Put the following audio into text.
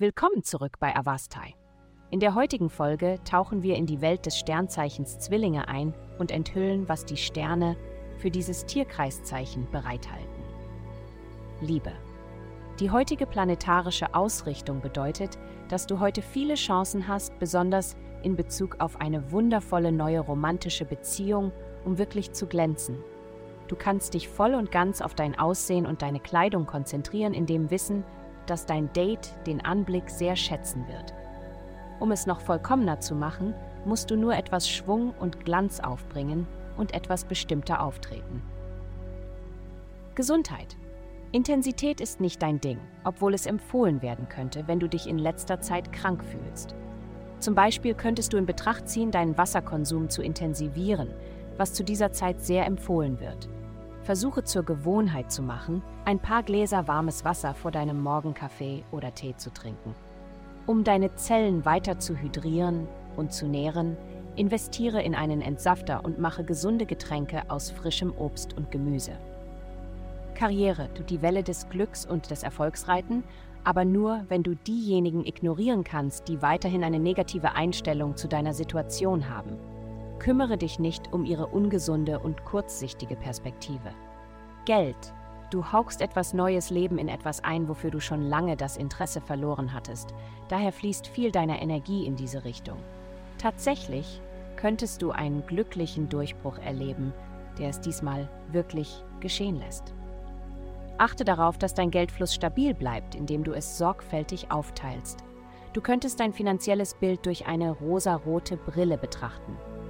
Willkommen zurück bei Avastai. In der heutigen Folge tauchen wir in die Welt des Sternzeichens Zwillinge ein und enthüllen, was die Sterne für dieses Tierkreiszeichen bereithalten. Liebe. Die heutige planetarische Ausrichtung bedeutet, dass du heute viele Chancen hast, besonders in Bezug auf eine wundervolle neue romantische Beziehung, um wirklich zu glänzen. Du kannst dich voll und ganz auf dein Aussehen und deine Kleidung konzentrieren, in dem Wissen, dass dein Date den Anblick sehr schätzen wird. Um es noch vollkommener zu machen, musst du nur etwas Schwung und Glanz aufbringen und etwas bestimmter auftreten. Gesundheit. Intensität ist nicht dein Ding, obwohl es empfohlen werden könnte, wenn du dich in letzter Zeit krank fühlst. Zum Beispiel könntest du in Betracht ziehen, deinen Wasserkonsum zu intensivieren, was zu dieser Zeit sehr empfohlen wird. Versuche zur Gewohnheit zu machen, ein paar Gläser warmes Wasser vor deinem Morgenkaffee oder Tee zu trinken. Um deine Zellen weiter zu hydrieren und zu nähren, investiere in einen Entsafter und mache gesunde Getränke aus frischem Obst und Gemüse. Karriere tut die Welle des Glücks und des Erfolgs reiten, aber nur, wenn du diejenigen ignorieren kannst, die weiterhin eine negative Einstellung zu deiner Situation haben. Kümmere dich nicht um ihre ungesunde und kurzsichtige Perspektive. Geld. Du hauchst etwas neues Leben in etwas ein, wofür du schon lange das Interesse verloren hattest. Daher fließt viel deiner Energie in diese Richtung. Tatsächlich könntest du einen glücklichen Durchbruch erleben, der es diesmal wirklich geschehen lässt. Achte darauf, dass dein Geldfluss stabil bleibt, indem du es sorgfältig aufteilst. Du könntest dein finanzielles Bild durch eine rosarote Brille betrachten.